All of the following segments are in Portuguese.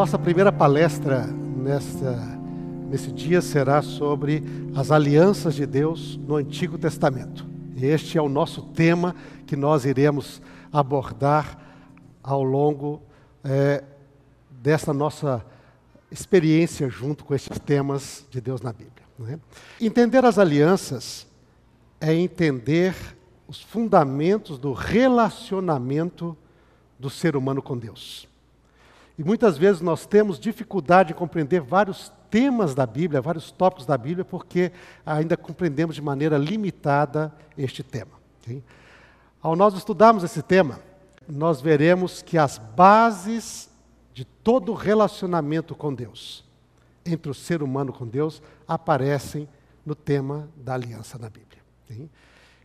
nossa primeira palestra nesta, nesse dia será sobre as alianças de Deus no Antigo Testamento. Este é o nosso tema que nós iremos abordar ao longo é, dessa nossa experiência junto com esses temas de Deus na Bíblia. É? Entender as alianças é entender os fundamentos do relacionamento do ser humano com Deus. E muitas vezes nós temos dificuldade em compreender vários temas da Bíblia, vários tópicos da Bíblia, porque ainda compreendemos de maneira limitada este tema. Okay? Ao nós estudarmos esse tema, nós veremos que as bases de todo relacionamento com Deus, entre o ser humano com Deus, aparecem no tema da aliança na Bíblia. Okay?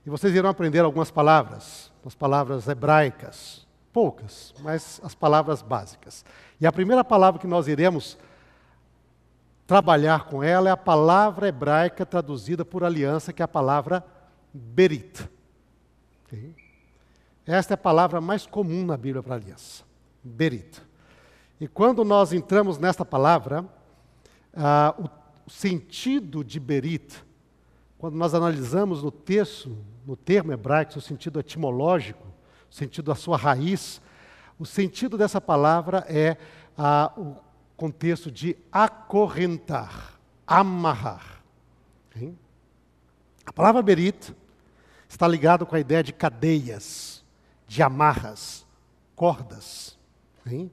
E vocês irão aprender algumas palavras, as palavras hebraicas, poucas, mas as palavras básicas. E a primeira palavra que nós iremos trabalhar com ela é a palavra hebraica traduzida por aliança, que é a palavra berit. Okay? Esta é a palavra mais comum na Bíblia para aliança. Berit. E quando nós entramos nesta palavra, ah, o, sentido de berit, quando nós analisamos no texto, no termo hebraico, seu sentido etimológico, sentido da sua raiz. O sentido dessa palavra é o contexto de acorrentar, amarrar. Hein? A palavra berit está ligada com a ideia de cadeias, de amarras, cordas. Hein?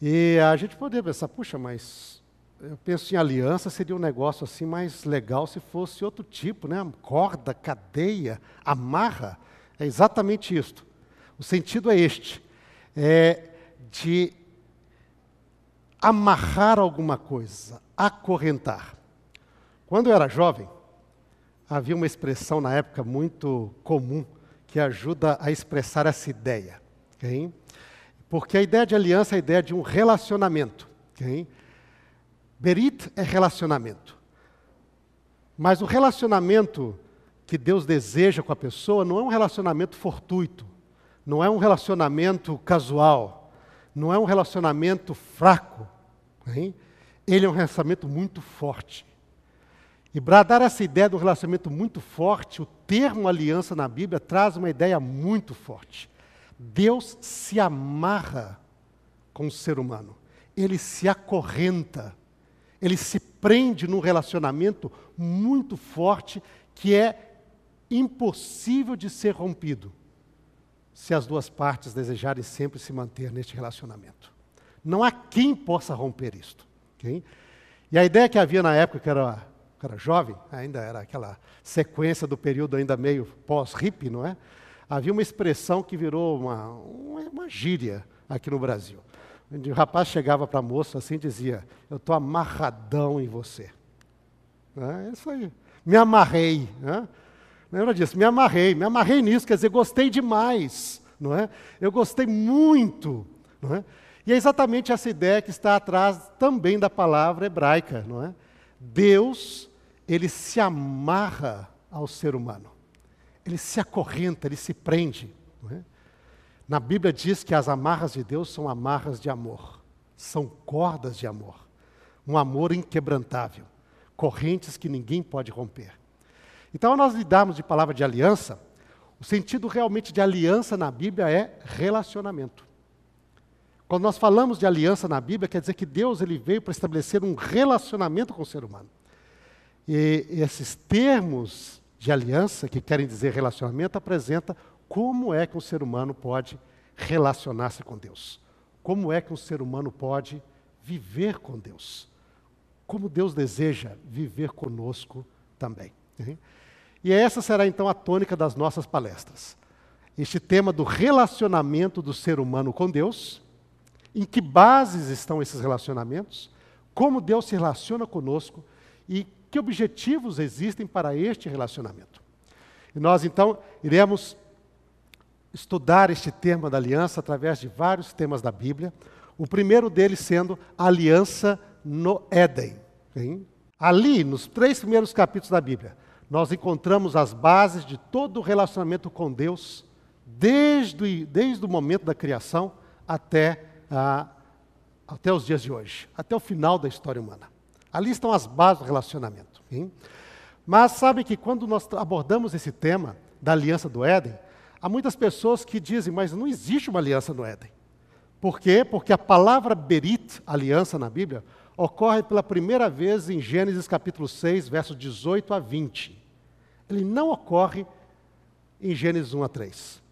E a gente poderia pensar, puxa, mas eu penso em aliança, seria um negócio assim mais legal se fosse outro tipo, né? Corda, cadeia, amarra. É exatamente isto. O sentido é este: é de amarrar alguma coisa, acorrentar. Quando eu era jovem, havia uma expressão na época muito comum que ajuda a expressar essa ideia. Okay? Porque a ideia de aliança é a ideia de um relacionamento. Okay? Berit é relacionamento. Mas o relacionamento que Deus deseja com a pessoa não é um relacionamento fortuito, não é um relacionamento casual, não é um relacionamento fraco. Hein? Ele é um relacionamento muito forte. E para dar essa ideia do relacionamento muito forte, o termo aliança na Bíblia traz uma ideia muito forte. Deus se amarra com o ser humano, ele se acorrenta, ele se prende num relacionamento muito forte que é impossível de ser rompido se as duas partes desejarem sempre se manter neste relacionamento. Não há quem possa romper isto. Okay? E a ideia que havia na época, que era, que era jovem, ainda era aquela sequência do período ainda meio pós-hip, não é? Havia uma expressão que virou uma, uma, gíria aqui no Brasil. O rapaz chegava para a moça assim e dizia: Eu estou amarradão em você. É isso aí. Me amarrei. Né? Lembra disso? Me amarrei, me amarrei nisso, quer dizer, gostei demais, não é? Eu gostei muito, não é? E é exatamente essa ideia que está atrás também da palavra hebraica, não é? Deus, ele se amarra ao ser humano. Ele se acorrenta, ele se prende, não é? Na Bíblia diz que as amarras de Deus são amarras de amor, são cordas de amor, um amor inquebrantável, correntes que ninguém pode romper. Então, ao nós lidarmos de palavra de aliança, o sentido realmente de aliança na Bíblia é relacionamento. Quando nós falamos de aliança na Bíblia, quer dizer que Deus ele veio para estabelecer um relacionamento com o ser humano. E esses termos de aliança, que querem dizer relacionamento, apresenta como é que um ser humano pode relacionar-se com Deus. Como é que um ser humano pode viver com Deus. Como Deus deseja viver conosco também. E essa será então a tônica das nossas palestras. Este tema do relacionamento do ser humano com Deus, em que bases estão esses relacionamentos, como Deus se relaciona conosco e que objetivos existem para este relacionamento. E nós então iremos estudar este tema da aliança através de vários temas da Bíblia. O primeiro deles sendo a aliança no Éden. Hein? Ali, nos três primeiros capítulos da Bíblia, nós encontramos as bases de todo o relacionamento com Deus, desde, desde o momento da criação até, até os dias de hoje, até o final da história humana. Ali estão as bases do relacionamento. Hein? Mas sabe que quando nós abordamos esse tema da aliança do Éden, há muitas pessoas que dizem, mas não existe uma aliança no Éden. Por quê? Porque a palavra berit, aliança na Bíblia, ocorre pela primeira vez em Gênesis capítulo 6, versos 18 a 20. Ele não ocorre em Gênesis 1 a 3.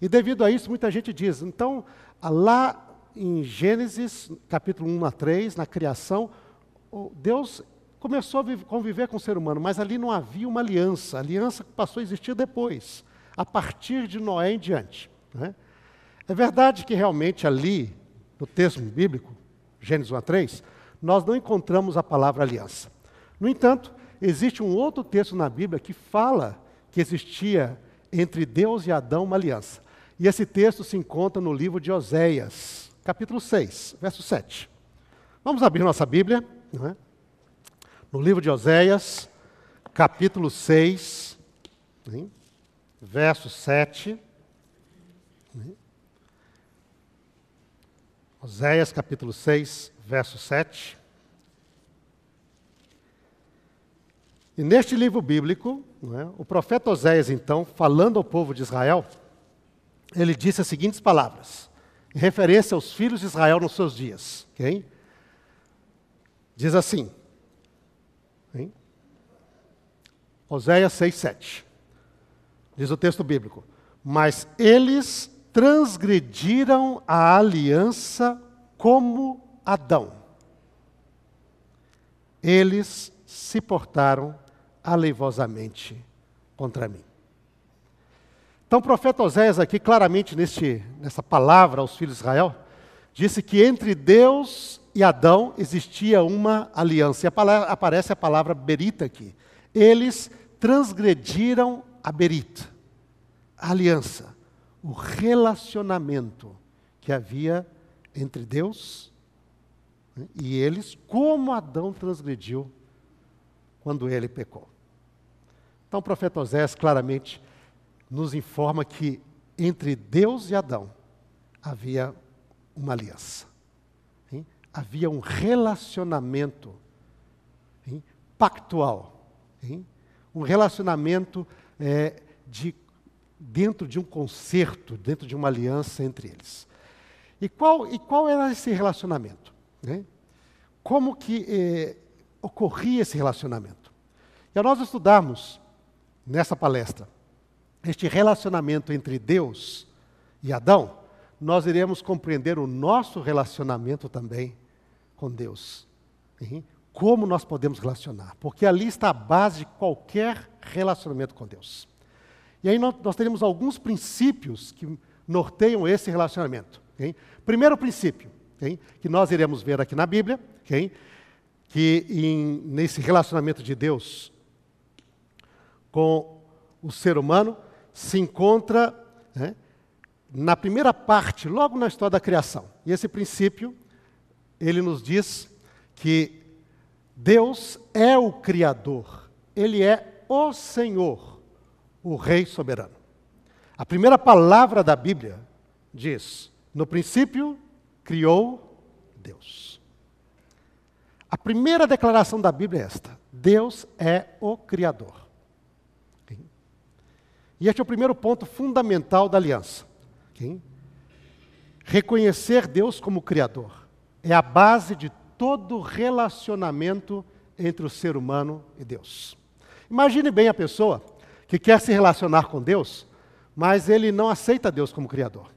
E devido a isso, muita gente diz, então, lá em Gênesis capítulo 1 a 3, na criação, Deus começou a conviver com o ser humano, mas ali não havia uma aliança. A aliança passou a existir depois, a partir de Noé em diante. Né? É verdade que realmente ali, no texto bíblico, Gênesis 1 a 3, nós não encontramos a palavra aliança. No entanto, existe um outro texto na Bíblia que fala que existia entre Deus e Adão uma aliança. E esse texto se encontra no livro de Oséias, capítulo 6, verso 7. Vamos abrir nossa Bíblia, é? no livro de Oséias, capítulo 6, hein? verso 7. Oséias capítulo 6, verso 7. E neste livro bíblico, é, o profeta Oséias, então, falando ao povo de Israel, ele disse as seguintes palavras, em referência aos filhos de Israel nos seus dias. Okay? Diz assim, hein? Oséias 6, 7. Diz o texto bíblico: Mas eles transgrediram a aliança como Adão. Eles se portaram aleivosamente contra mim. Então o profeta Oséias aqui, claramente neste, nessa palavra aos filhos de Israel, disse que entre Deus e Adão existia uma aliança. E a palavra, aparece a palavra berita aqui. Eles transgrediram a berita, a aliança o relacionamento que havia entre Deus né, e eles, como Adão transgrediu quando ele pecou. Então o profeta Osés claramente nos informa que entre Deus e Adão havia uma aliança. Hein? Havia um relacionamento hein? pactual. Hein? Um relacionamento é, de dentro de um concerto, dentro de uma aliança entre eles. E qual, e qual era esse relacionamento? Né? Como que eh, ocorria esse relacionamento? E ao nós estudarmos nessa palestra este relacionamento entre Deus e Adão, nós iremos compreender o nosso relacionamento também com Deus. Como nós podemos relacionar? Porque ali está a base de qualquer relacionamento com Deus. E aí nós, nós teremos alguns princípios que norteiam esse relacionamento. Okay? Primeiro princípio, okay? que nós iremos ver aqui na Bíblia, okay? que em, nesse relacionamento de Deus com o ser humano se encontra né, na primeira parte, logo na história da criação. E esse princípio, ele nos diz que Deus é o Criador, Ele é o Senhor o Rei soberano. A primeira palavra da Bíblia diz: No princípio criou Deus. A primeira declaração da Bíblia é esta: Deus é o Criador. E este é o primeiro ponto fundamental da aliança. Reconhecer Deus como Criador é a base de todo relacionamento entre o ser humano e Deus. Imagine bem a pessoa que quer se relacionar com Deus, mas ele não aceita Deus como Criador.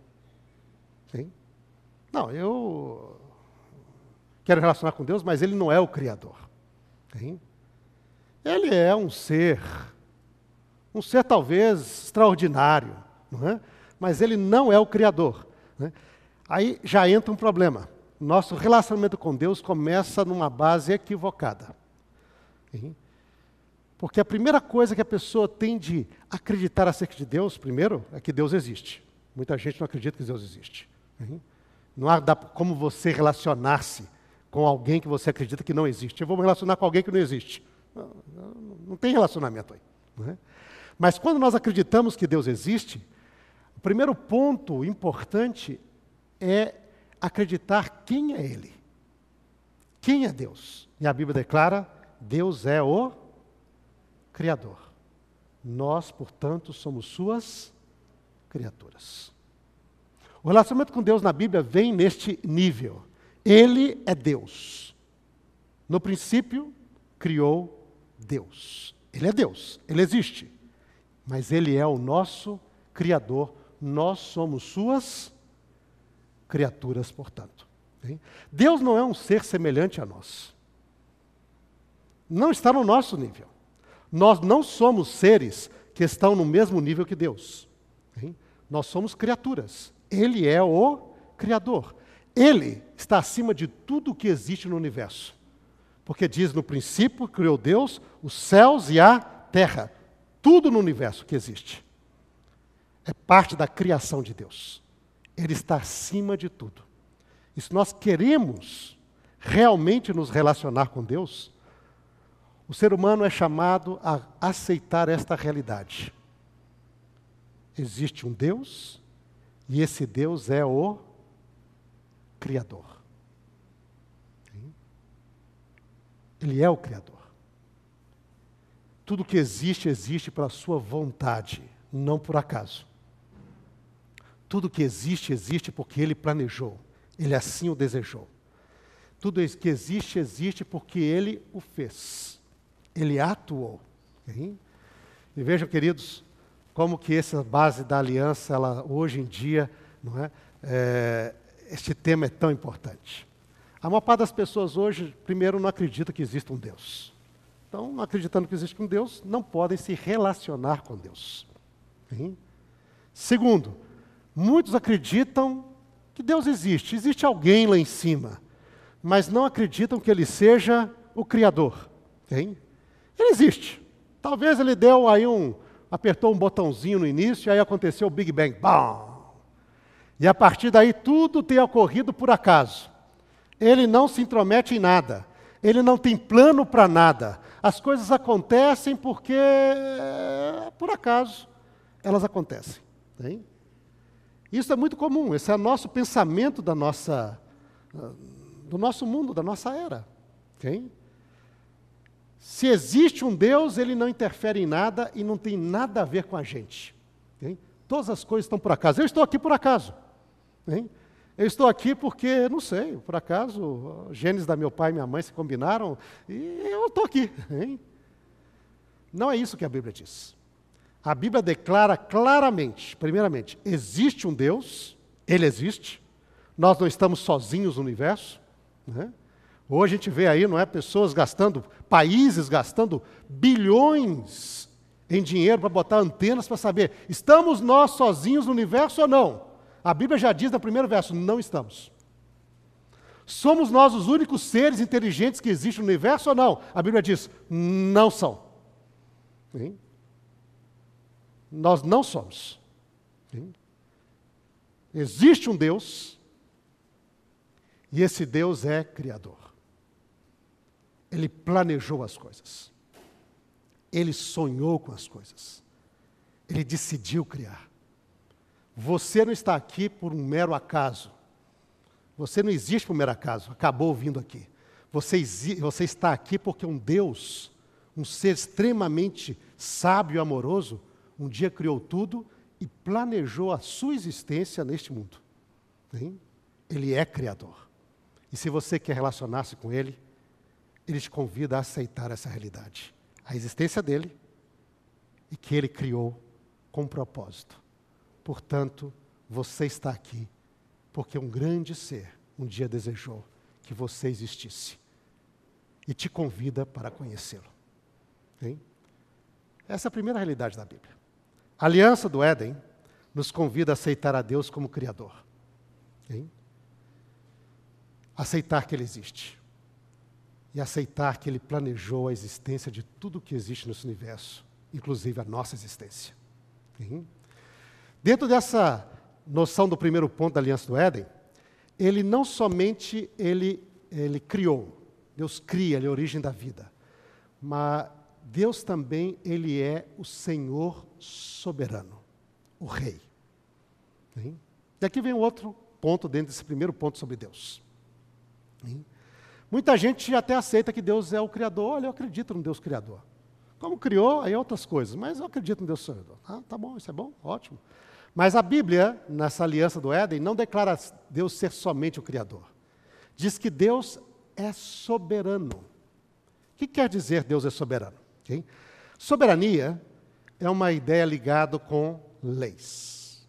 Não, eu quero relacionar com Deus, mas ele não é o Criador. Ele é um ser, um ser talvez extraordinário, não é? mas ele não é o Criador. Né? Aí já entra um problema, nosso relacionamento com Deus começa numa base equivocada. Porque a primeira coisa que a pessoa tem de acreditar acerca de Deus, primeiro, é que Deus existe. Muita gente não acredita que Deus existe. Não há como você relacionar-se com alguém que você acredita que não existe. Eu vou me relacionar com alguém que não existe. Não, não, não tem relacionamento aí. É? Mas quando nós acreditamos que Deus existe, o primeiro ponto importante é acreditar quem é Ele. Quem é Deus? E a Bíblia declara: Deus é o Criador. Nós, portanto, somos Suas criaturas. O relacionamento com Deus na Bíblia vem neste nível. Ele é Deus. No princípio, criou Deus. Ele é Deus, ele existe. Mas ele é o nosso Criador. Nós somos Suas criaturas, portanto. Deus não é um ser semelhante a nós. Não está no nosso nível. Nós não somos seres que estão no mesmo nível que Deus. Nós somos criaturas. Ele é o Criador. Ele está acima de tudo o que existe no universo. Porque diz no princípio criou Deus os céus e a terra. Tudo no universo que existe. É parte da criação de Deus. Ele está acima de tudo. E se nós queremos realmente nos relacionar com Deus, o ser humano é chamado a aceitar esta realidade. Existe um Deus, e esse Deus é o Criador. Ele é o Criador. Tudo que existe, existe pela Sua vontade, não por acaso. Tudo que existe, existe porque Ele planejou, Ele assim o desejou. Tudo que existe, existe porque Ele o fez, Ele atuou. E vejam, queridos, como que essa base da aliança, ela, hoje em dia, não é, é, este tema é tão importante. A maior parte das pessoas hoje, primeiro, não acredita que existe um Deus. Não acreditando que existe um Deus, não podem se relacionar com Deus. Segundo, Muitos acreditam que Deus existe, existe alguém lá em cima, mas não acreditam que Ele seja o Criador. Hein? Ele existe. Talvez ele deu aí um, apertou um botãozinho no início e aí aconteceu o Big Bang. Bam! E a partir daí tudo tem ocorrido por acaso. Ele não se intromete em nada. Ele não tem plano para nada. As coisas acontecem porque, por acaso, elas acontecem. Hein? Isso é muito comum, esse é o nosso pensamento da nossa, do nosso mundo, da nossa era. Se existe um Deus, ele não interfere em nada e não tem nada a ver com a gente. Todas as coisas estão por acaso. Eu estou aqui por acaso. Eu estou aqui porque, não sei, por acaso, genes da meu pai e minha mãe se combinaram e eu estou aqui. Não é isso que a Bíblia diz. A Bíblia declara claramente, primeiramente, existe um Deus, Ele existe, nós não estamos sozinhos no universo. Né? Hoje a gente vê aí, não é, pessoas gastando, países gastando bilhões em dinheiro para botar antenas para saber, estamos nós sozinhos no universo ou não? A Bíblia já diz no primeiro verso, não estamos. Somos nós os únicos seres inteligentes que existem no universo ou não? A Bíblia diz, não são. Nós não somos. Existe um Deus, e esse Deus é Criador. Ele planejou as coisas. Ele sonhou com as coisas. Ele decidiu criar. Você não está aqui por um mero acaso. Você não existe por um mero acaso, acabou vindo aqui. Você, você está aqui porque um Deus, um ser extremamente sábio e amoroso, um dia criou tudo e planejou a sua existência neste mundo. Hein? Ele é Criador. E se você quer relacionar-se com Ele, Ele te convida a aceitar essa realidade. A existência dele e que Ele criou com propósito. Portanto, você está aqui porque um grande ser um dia desejou que você existisse e te convida para conhecê-lo. Essa é a primeira realidade da Bíblia. A aliança do Éden nos convida a aceitar a Deus como Criador. aceitar que Ele existe e aceitar que Ele planejou a existência de tudo que existe nesse universo, inclusive a nossa existência. Sim? Dentro dessa noção do primeiro ponto da Aliança do Éden, ele não somente ele, ele criou, Deus cria, ele é a origem da vida, mas Deus também ele é o Senhor soberano, o Rei. Sim? E aqui vem outro ponto dentro desse primeiro ponto sobre Deus. Sim? Muita gente até aceita que Deus é o Criador. Olha, eu acredito no Deus Criador. Como criou, aí é outras coisas, mas eu acredito no Deus Criador. Ah, tá bom, isso é bom, ótimo. Mas a Bíblia, nessa aliança do Éden, não declara Deus ser somente o Criador. Diz que Deus é soberano. O que quer dizer Deus é soberano? Okay? Soberania é uma ideia ligada com leis.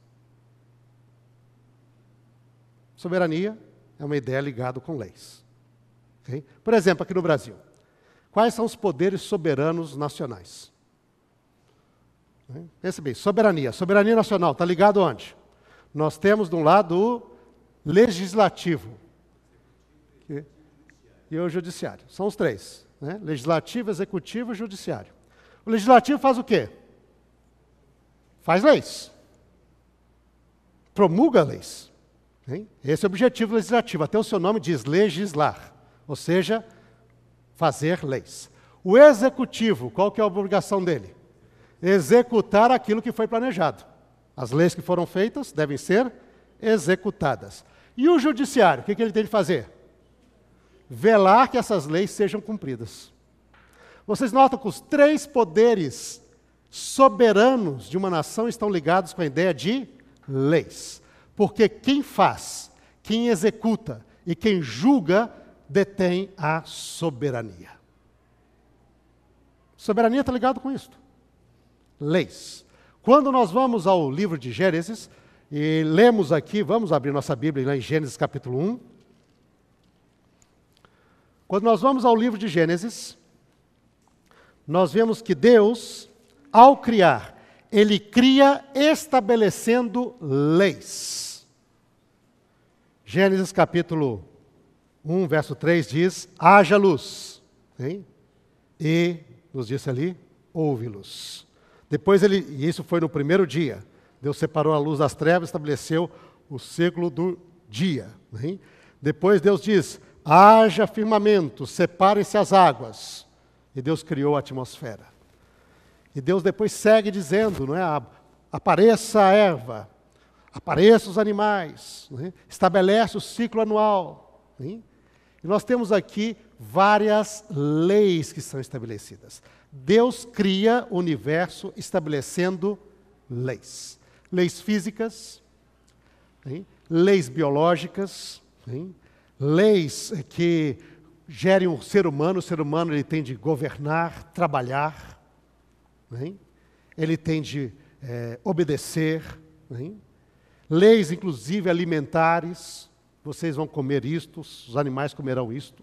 Soberania é uma ideia ligada com leis. Okay? Por exemplo, aqui no Brasil, quais são os poderes soberanos nacionais? Pense bem, soberania. Soberania nacional, está ligado onde? Nós temos de um lado o legislativo e o judiciário. São os três: né? legislativo, executivo e judiciário. O legislativo faz o quê? Faz leis. Promulga leis. Hein? Esse é o objetivo legislativo. Até o seu nome diz legislar ou seja, fazer leis. O executivo, qual que é a obrigação dele? Executar aquilo que foi planejado. As leis que foram feitas devem ser executadas. E o judiciário, o que, ele tem de fazer? Velar que essas leis sejam cumpridas. Vocês notam que os três poderes soberanos de uma nação estão ligados com a ideia de leis. Porque quem faz, quem executa e quem julga detém a soberania. Soberania está ligado com isso. Leis. Quando nós vamos ao livro de Gênesis, e lemos aqui, vamos abrir nossa Bíblia lá em Gênesis capítulo 1. Quando nós vamos ao livro de Gênesis, nós vemos que Deus, ao criar, ele cria estabelecendo leis. Gênesis capítulo 1, verso 3 diz: haja luz. Hein? E, nos disse ali, ouve-los. Depois ele, e isso foi no primeiro dia, Deus separou a luz das trevas, estabeleceu o ciclo do dia. Hein? Depois Deus diz: haja firmamento, separem-se as águas. E Deus criou a atmosfera. E Deus depois segue dizendo, não é? Apareça a erva, apareça os animais, é? estabelece o ciclo anual. Hein? E nós temos aqui várias leis que são estabelecidas. Deus cria o universo estabelecendo leis. Leis físicas, hein? leis biológicas, hein? leis que gerem o ser humano. O ser humano ele tem de governar, trabalhar, hein? ele tem de é, obedecer. Leis, inclusive, alimentares vocês vão comer isto, os animais comerão isto.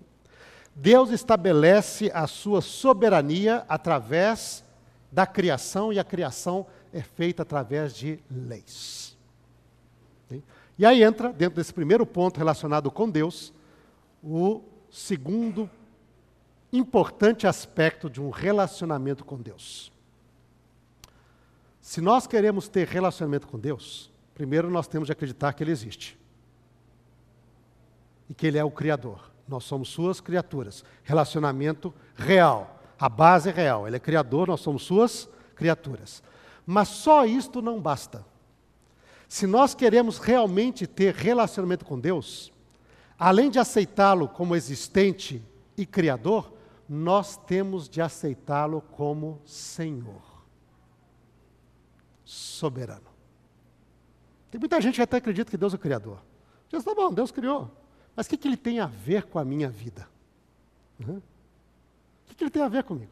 Deus estabelece a sua soberania através da criação e a criação é feita através de leis. E aí entra, dentro desse primeiro ponto relacionado com Deus, o segundo importante aspecto de um relacionamento com Deus. Se nós queremos ter relacionamento com Deus, primeiro nós temos de acreditar que Ele existe e que Ele é o Criador. Nós somos Suas criaturas. Relacionamento real. A base é real. Ele é Criador, nós somos Suas criaturas. Mas só isto não basta. Se nós queremos realmente ter relacionamento com Deus, além de aceitá-lo como existente e Criador, nós temos de aceitá-lo como Senhor, soberano. Tem muita gente que até acredita que Deus é o Criador. Diz, tá bom, Deus criou. Mas o que, que ele tem a ver com a minha vida? Uhum. O que, que ele tem a ver comigo?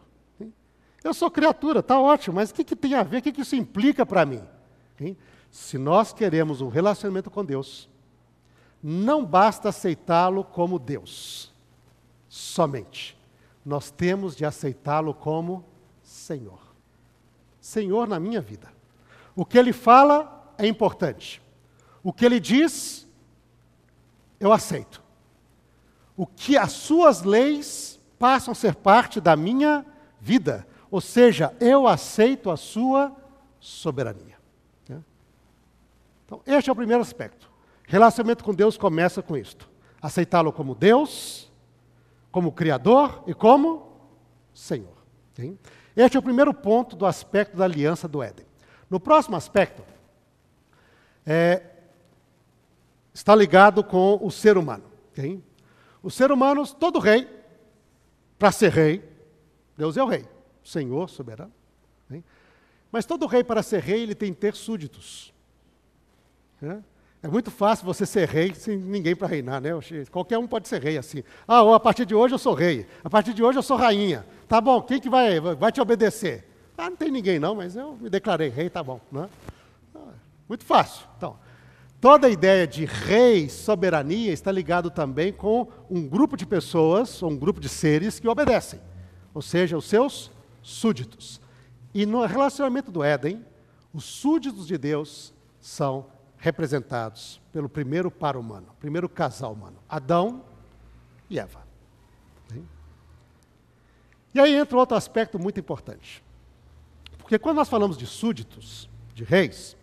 Eu sou criatura, está ótimo, mas o que, que tem a ver? O que, que isso implica para mim? Se nós queremos um relacionamento com Deus, não basta aceitá-lo como Deus, somente. Nós temos de aceitá-lo como Senhor. Senhor na minha vida. O que ele fala é importante. O que ele diz eu aceito. o que as suas leis passam a ser parte da minha vida. Ou seja, eu aceito a sua soberania. Né? Então, este é o primeiro aspecto. Relacionamento com Deus começa com isto: aceitá-lo como Deus, como Criador e como Senhor. Este é o primeiro ponto do aspecto da aliança do Éden. No próximo aspecto, é, está ligado com o ser humano. Okay? O ser humano, todo rei, para ser rei, Deus é o rei, Senhor soberano. Okay? Mas todo rei, para ser rei, ele tem que ter súditos. É? é muito fácil você ser rei sem ninguém para reinar, né? Qualquer um pode ser rei assim. Ah, a partir de hoje eu sou rei. A partir de hoje eu sou rainha. Tá bom, quem que vai, vai te obedecer? Ah, não tem ninguém não, mas eu me declarei rei, tá bom. Né? Muito fácil. Então, toda a ideia de rei, soberania, está ligado também com um grupo de pessoas, ou um grupo de seres que obedecem. Ou seja, os seus súditos. E no relacionamento do Éden, os súditos de Deus são representados pelo primeiro par humano, primeiro casal humano, Adão e Eva. E aí entra outro aspecto muito importante. Porque quando nós falamos de súditos, de reis,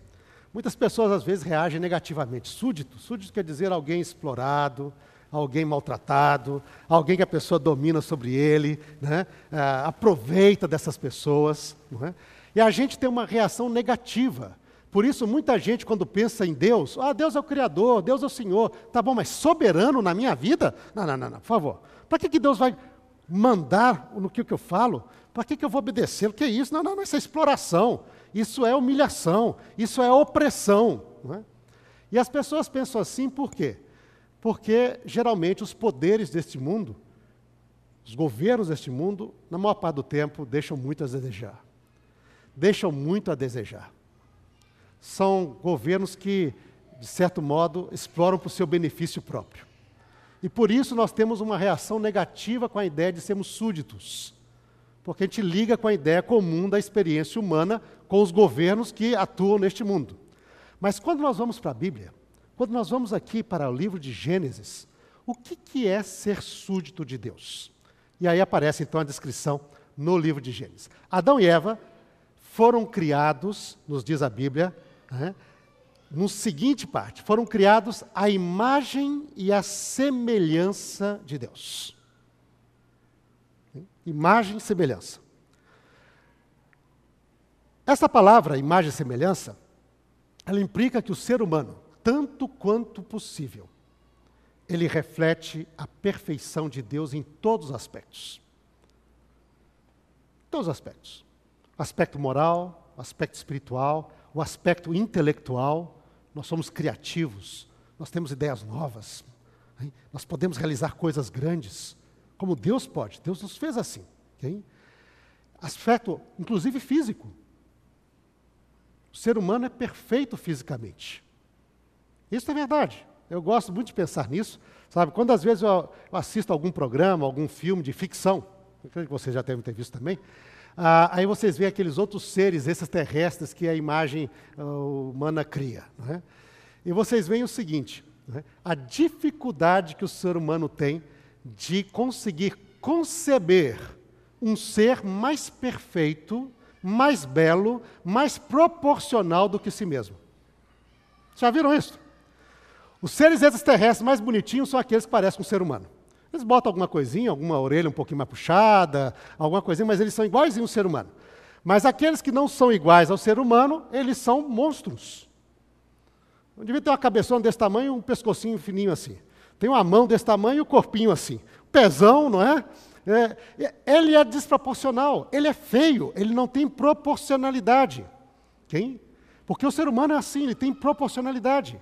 muitas pessoas às vezes reagem negativamente. Súdito, súdito quer dizer alguém explorado, alguém maltratado, alguém que a pessoa domina sobre ele, né? ah, aproveita dessas pessoas. É? E a gente tem uma reação negativa por isso, muita gente, quando pensa em Deus, ah, Deus é o Criador, Deus é o Senhor, tá bom, mas soberano na minha vida? Não, não, não, não por favor. Para que, que Deus vai mandar no que, eu falo? Para que, que eu vou obedecer? O que é isso? Não, não, não, isso é exploração, isso é humilhação, isso é opressão. É? E as pessoas pensam assim por quê? Porque geralmente os poderes deste mundo, os governos deste mundo, na maior parte do tempo, deixam muito a desejar. Deixam muito a desejar são governos que, de certo modo, exploram para o seu benefício próprio. E por isso nós temos uma reação negativa com a ideia de sermos súditos. Porque a gente liga com a ideia comum da experiência humana com os governos que atuam neste mundo. Mas quando nós vamos para a Bíblia, quando nós vamos aqui para o livro de Gênesis, o que, que é ser súdito de Deus? E aí aparece então a descrição no livro de Gênesis. Adão e Eva foram criados, nos diz a Bíblia, né, no seguinte parte: foram criados à imagem e à semelhança de Deus. Imagem e semelhança. Essa palavra, imagem e semelhança, ela implica que o ser humano, tanto quanto possível, ele reflete a perfeição de Deus em todos os aspectos. Todos os aspectos. Aspecto moral, aspecto espiritual, o aspecto intelectual, nós somos criativos, nós temos ideias novas, hein? nós podemos realizar coisas grandes, como Deus pode, Deus nos fez assim. Hein? Aspecto, inclusive físico. O ser humano é perfeito fisicamente. Isso é verdade. Eu gosto muito de pensar nisso. Sabe, quando às vezes eu assisto algum programa, algum filme de ficção, eu creio que vocês já devem ter visto também, ah, aí vocês veem aqueles outros seres extraterrestres que a imagem uh, humana cria. É? E vocês veem o seguinte: é? a dificuldade que o ser humano tem de conseguir conceber um ser mais perfeito, mais belo, mais proporcional do que si mesmo. Já viram isso? Os seres extraterrestres mais bonitinhos são aqueles que parecem um ser humano. Eles botam alguma coisinha, alguma orelha um pouquinho mais puxada, alguma coisinha, mas eles são iguais ao ser humano. Mas aqueles que não são iguais ao ser humano, eles são monstros. Não devia ter uma cabeçona desse tamanho um pescocinho fininho assim. Tem uma mão desse tamanho e um corpinho assim. Pezão, não é? é? Ele é desproporcional, ele é feio, ele não tem proporcionalidade. Quem? Porque o ser humano é assim, ele tem proporcionalidade.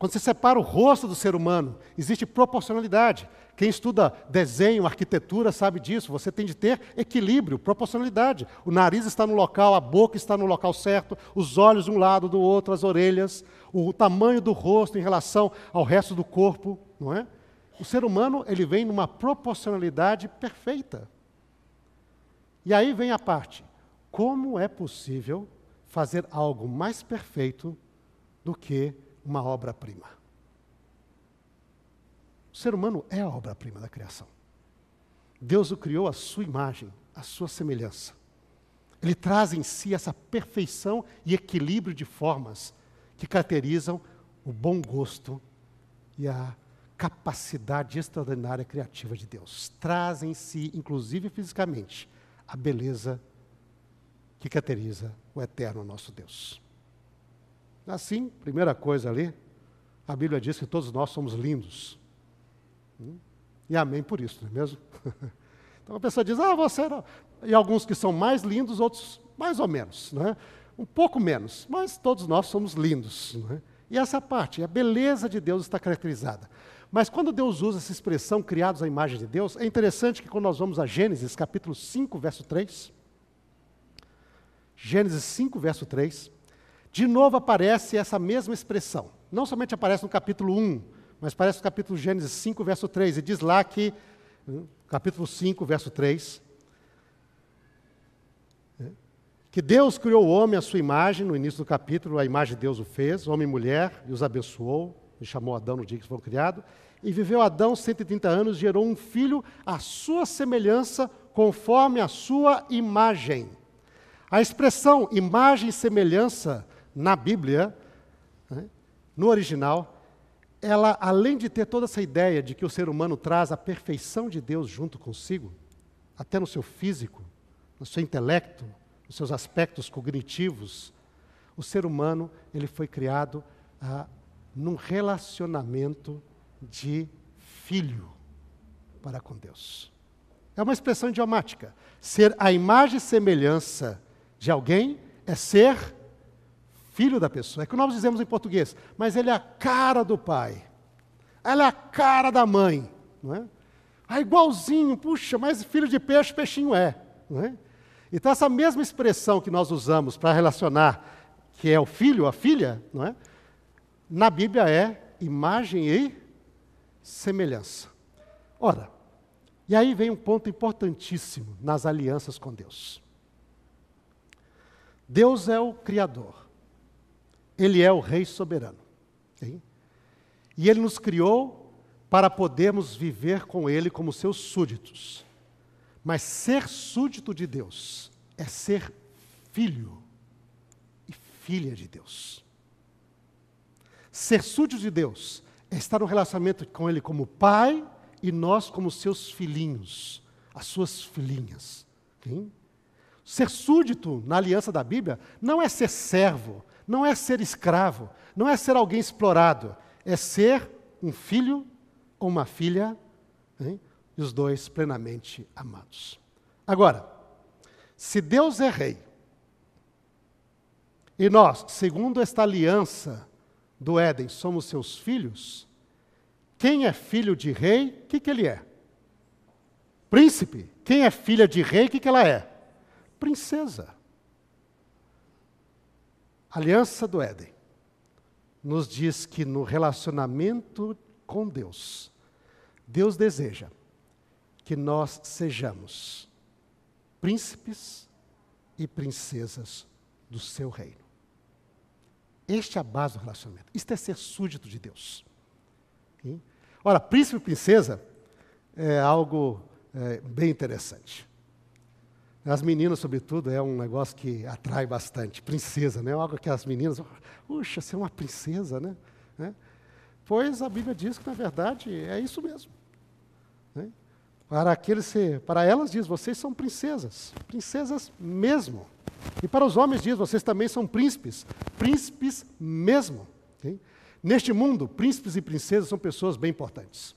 Quando você separa o rosto do ser humano, existe proporcionalidade. Quem estuda desenho, arquitetura, sabe disso. Você tem de ter equilíbrio, proporcionalidade. O nariz está no local, a boca está no local certo, os olhos de um lado, do outro, as orelhas, o tamanho do rosto em relação ao resto do corpo, não é? O ser humano, ele vem numa proporcionalidade perfeita. E aí vem a parte: como é possível fazer algo mais perfeito do que uma obra-prima. O ser humano é a obra-prima da criação. Deus o criou à sua imagem, à sua semelhança. Ele traz em si essa perfeição e equilíbrio de formas que caracterizam o bom gosto e a capacidade extraordinária criativa de Deus. Traz em si, inclusive fisicamente, a beleza que caracteriza o eterno nosso Deus. Assim, primeira coisa ali, a Bíblia diz que todos nós somos lindos. Hum? E amém por isso, não é mesmo? Então a pessoa diz, ah, você não. E alguns que são mais lindos, outros mais ou menos, não é? Um pouco menos, mas todos nós somos lindos. Não é? E essa parte, a beleza de Deus está caracterizada. Mas quando Deus usa essa expressão, criados à imagem de Deus, é interessante que quando nós vamos a Gênesis, capítulo 5, verso 3, Gênesis 5, verso 3, de novo aparece essa mesma expressão. Não somente aparece no capítulo 1, mas aparece no capítulo Gênesis 5, verso 3, e diz lá que, capítulo 5, verso 3, que Deus criou o homem à sua imagem, no início do capítulo, a imagem de Deus o fez, homem e mulher, e os abençoou, e chamou Adão no dia que foram criados, e viveu Adão 130 anos, gerou um filho à sua semelhança, conforme a sua imagem. A expressão imagem e semelhança na Bíblia, né, no original, ela, além de ter toda essa ideia de que o ser humano traz a perfeição de Deus junto consigo, até no seu físico, no seu intelecto, nos seus aspectos cognitivos, o ser humano ele foi criado ah, num relacionamento de filho para com Deus. É uma expressão idiomática. Ser a imagem e semelhança de alguém é ser filho da pessoa. É que nós dizemos em português, mas ele é a cara do pai. Ela é a cara da mãe. Não é? Ah, igualzinho, puxa, mas filho de peixe, peixinho é. Não é? Então, essa mesma expressão que nós usamos para relacionar, que é o filho, a filha, não é? na Bíblia é imagem e semelhança. Ora, e aí vem um ponto importantíssimo nas alianças com Deus. Deus é o Criador, Ele é o Rei soberano. Okay? E Ele nos criou para podermos viver com Ele como seus súditos. Mas ser súdito de Deus é ser filho e filha de Deus. Ser súdito de Deus é estar no relacionamento com Ele como pai e nós como seus filhinhos, as suas filhinhas. Hein? Ser súdito na aliança da Bíblia não é ser servo, não é ser escravo, não é ser alguém explorado, é ser um filho ou uma filha hein? e os dois plenamente amados. Agora, se Deus é rei, e nós, segundo esta aliança do Éden, somos seus filhos, quem é filho de rei, o que, que ele é? Príncipe. Quem é filha de rei, o que, que ela é? Princesa. Aliança do Éden nos diz que no relacionamento com Deus, Deus deseja que nós sejamos príncipes e princesas do seu reino. Este é a base do relacionamento. Isto é ser súdito de Deus. Ora, príncipe e princesa é algo é, bem interessante. As meninas, sobretudo, é um negócio que atrai bastante. Princesa, né? Algo que as meninas, puxa, ser uma princesa, né? né? Pois a Bíblia diz que, na verdade, é isso mesmo. Né? Para, aqueles, para elas diz, vocês são princesas, princesas mesmo. E para os homens diz, vocês também são príncipes, príncipes mesmo. Okay? Neste mundo, príncipes e princesas são pessoas bem importantes.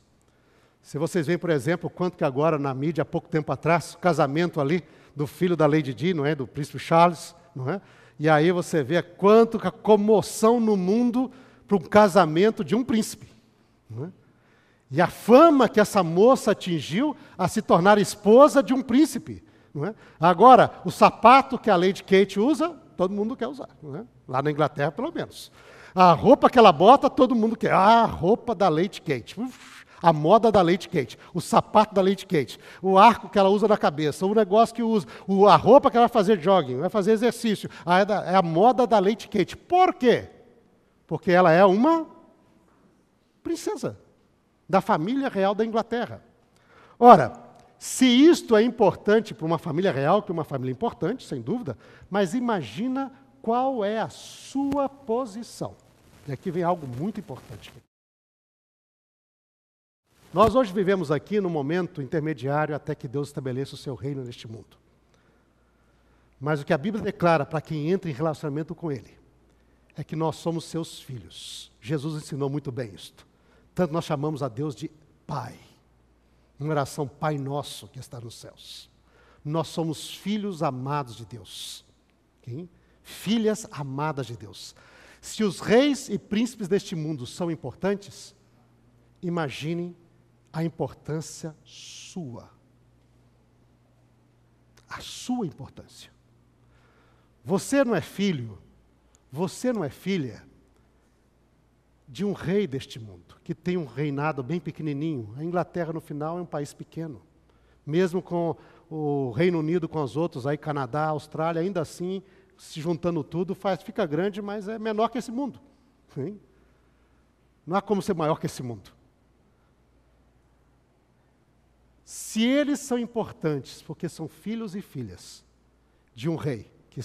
Se vocês veem, por exemplo, quanto que agora na mídia, há pouco tempo atrás, casamento ali do filho da Lady Di, não é? Do príncipe Charles, não é? E aí você vê quanto a comoção no mundo para um casamento de um príncipe. É? E a fama que essa moça atingiu a se tornar esposa de um príncipe. É? Agora, o sapato que a Lady Kate usa, todo mundo quer usar. É? Lá na Inglaterra, pelo menos. A roupa que ela bota, todo mundo quer. Ah, a roupa da Lady Kate. Uf, a moda da Lady Kate. O sapato da Lady Kate. O arco que ela usa na cabeça. O negócio que usa. A roupa que ela vai fazer jogging, vai fazer exercício. É, é a moda da Lady Kate. Por quê? Porque ela é uma princesa. da família real da Inglaterra. Ora, se isto é importante para uma família real, que é uma família importante, sem dúvida, mas imagina qual é a sua posição. E aqui vem algo muito importante. Nós hoje vivemos aqui no momento intermediário até que Deus estabeleça o seu reino neste mundo. Mas o que a Bíblia declara para quem entra em relacionamento com Ele é que nós somos seus filhos. Jesus ensinou muito bem isto. Tanto nós chamamos a Deus de Pai. Uma oração Pai Nosso que está nos céus. Nós somos filhos amados de Deus. Okay? Filhas amadas de Deus. Se os reis e príncipes deste mundo são importantes, imaginem a importância sua. A sua importância. Você não é filho, você não é filha de um rei deste mundo, que tem um reinado bem pequenininho. A Inglaterra, no final, é um país pequeno. Mesmo com o Reino Unido, com os outros, aí Canadá, Austrália, ainda assim, se juntando tudo, faz, fica grande, mas é menor que esse mundo. Hein? Não há como ser maior que esse mundo. Se eles são importantes, porque são filhos e filhas de um rei que,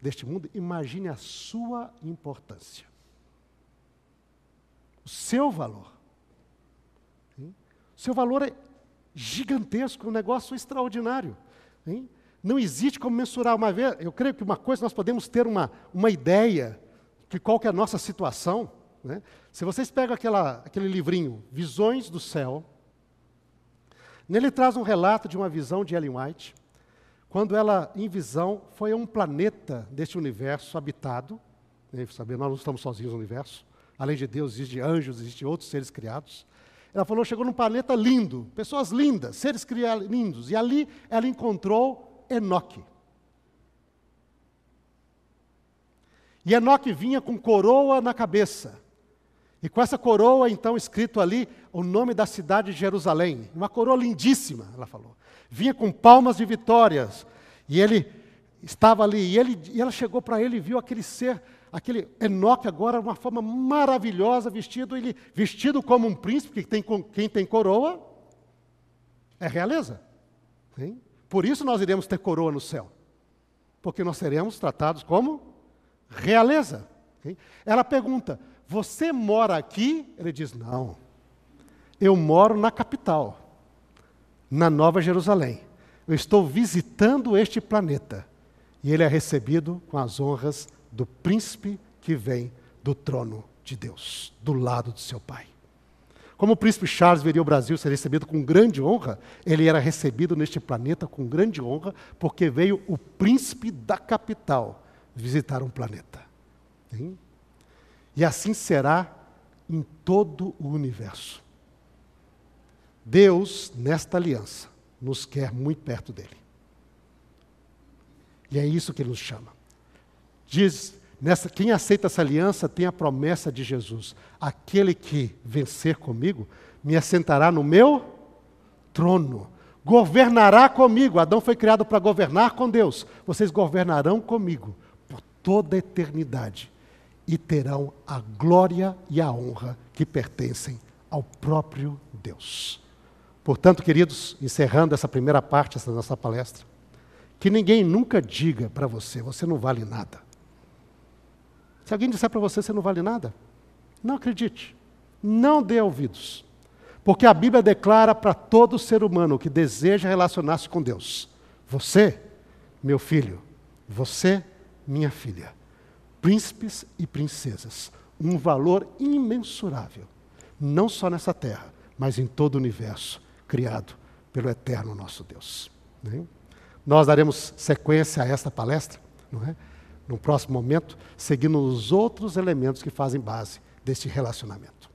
deste mundo, imagine a sua importância. O seu valor. O seu valor é gigantesco, um negócio extraordinário. Hein? Não existe como mensurar uma vez. Eu creio que uma coisa nós podemos ter uma, uma ideia de qual que é a nossa situação. Né? Se vocês pegam aquela, aquele livrinho, Visões do Céu, Nele traz um relato de uma visão de Ellen White, quando ela, em visão, foi a um planeta deste universo habitado. Saber, nós não estamos sozinhos no universo. Além de Deus, existem anjos, existem outros seres criados. Ela falou, chegou num planeta lindo, pessoas lindas, seres criados lindos. E ali ela encontrou Enoque. E Enoque vinha com coroa na cabeça. E com essa coroa, então, escrito ali o nome da cidade de Jerusalém. Uma coroa lindíssima, ela falou. Vinha com palmas de vitórias. E ele estava ali. E, ele, e ela chegou para ele e viu aquele ser, aquele Enoque agora, de uma forma maravilhosa, vestido, ele, vestido como um príncipe, que tem, quem tem coroa é realeza. Hein? Por isso nós iremos ter coroa no céu. Porque nós seremos tratados como realeza. Hein? Ela pergunta: você mora aqui? Ele diz: Não. Eu moro na capital, na Nova Jerusalém. Eu estou visitando este planeta. E ele é recebido com as honras do príncipe que vem do trono de Deus, do lado de seu pai. Como o príncipe Charles veria o Brasil ser recebido com grande honra, ele era recebido neste planeta com grande honra, porque veio o príncipe da capital visitar um planeta. E assim será em todo o universo. Deus, nesta aliança, nos quer muito perto dele. E é isso que ele nos chama. Diz, nessa, quem aceita essa aliança tem a promessa de Jesus: aquele que vencer comigo me assentará no meu trono, governará comigo. Adão foi criado para governar com Deus. Vocês governarão comigo por toda a eternidade e terão a glória e a honra que pertencem ao próprio Deus. Portanto, queridos, encerrando essa primeira parte dessa nossa palestra, que ninguém nunca diga para você, você não vale nada. Se alguém disser para você, você não vale nada, não acredite, não dê ouvidos. Porque a Bíblia declara para todo ser humano que deseja relacionar-se com Deus: você, meu filho, você, minha filha príncipes e princesas, um valor imensurável, não só nessa terra, mas em todo o universo criado pelo eterno nosso Deus. Né? Nós daremos sequência a esta palestra, não é? no próximo momento, seguindo os outros elementos que fazem base deste relacionamento.